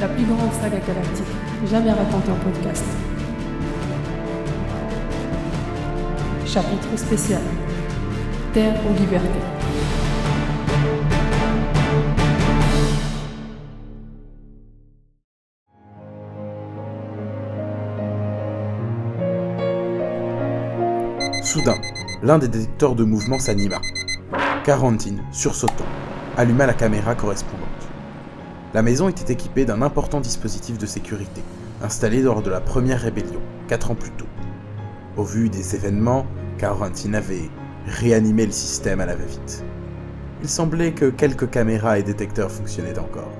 la plus grande saga galactique jamais racontée en podcast. Chapitre spécial Terre ou liberté. Soudain, l'un des détecteurs de mouvement s'anima. Quarantine, sursautant, alluma la caméra correspondante. La maison était équipée d'un important dispositif de sécurité, installé lors de la première rébellion, quatre ans plus tôt. Au vu des événements, Quarantine avait réanimé le système à la va-vite. Il semblait que quelques caméras et détecteurs fonctionnaient encore.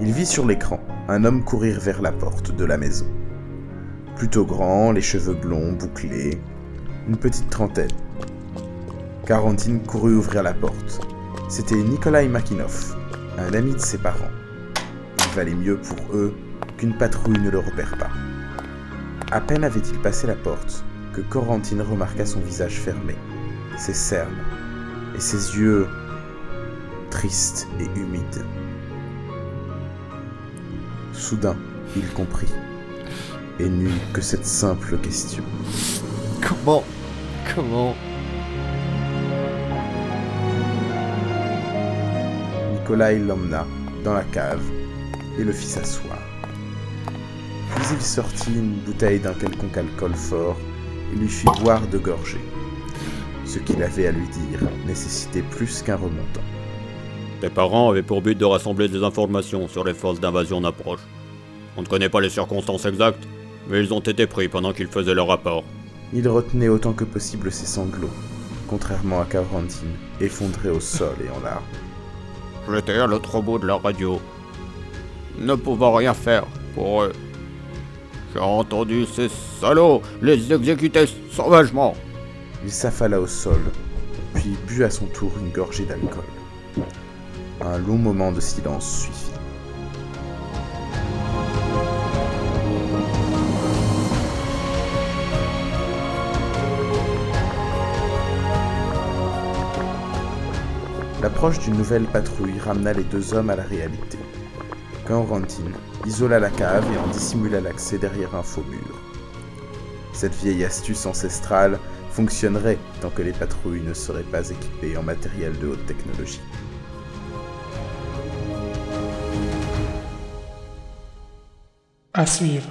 Il vit sur l'écran un homme courir vers la porte de la maison. Plutôt grand, les cheveux blonds, bouclés, une petite trentaine. Quarantine courut ouvrir la porte. C'était Nikolai Makinov, un ami de ses parents. Il valait mieux pour eux qu'une patrouille ne le repère pas. À peine avait-il passé la porte que Corentine remarqua son visage fermé, ses cernes et ses yeux tristes et humides. Soudain, il comprit et n'eut que cette simple question. Comment? Comment? Nikolai l'emmena dans la cave et le fit s'asseoir. Puis il sortit une bouteille d'un quelconque alcool fort et lui fit boire de gorgées. Ce qu'il avait à lui dire nécessitait plus qu'un remontant. Tes parents avaient pour but de rassembler des informations sur les forces d'invasion d'approche. On ne connaît pas les circonstances exactes, mais ils ont été pris pendant qu'ils faisaient leur rapport. Il retenait autant que possible ses sanglots, contrairement à Quarantine, effondré au sol et en larmes. J'étais à l'autre bout de la radio, ne pouvant rien faire pour eux. J'ai entendu ces salauds les exécuter sauvagement. Il s'affala au sol, puis but à son tour une gorgée d'alcool. Un long moment de silence suivit. L'approche d'une nouvelle patrouille ramena les deux hommes à la réalité. Quarantine isola la cave et en dissimula l'accès derrière un faux mur. Cette vieille astuce ancestrale fonctionnerait tant que les patrouilles ne seraient pas équipées en matériel de haute technologie. À suivre.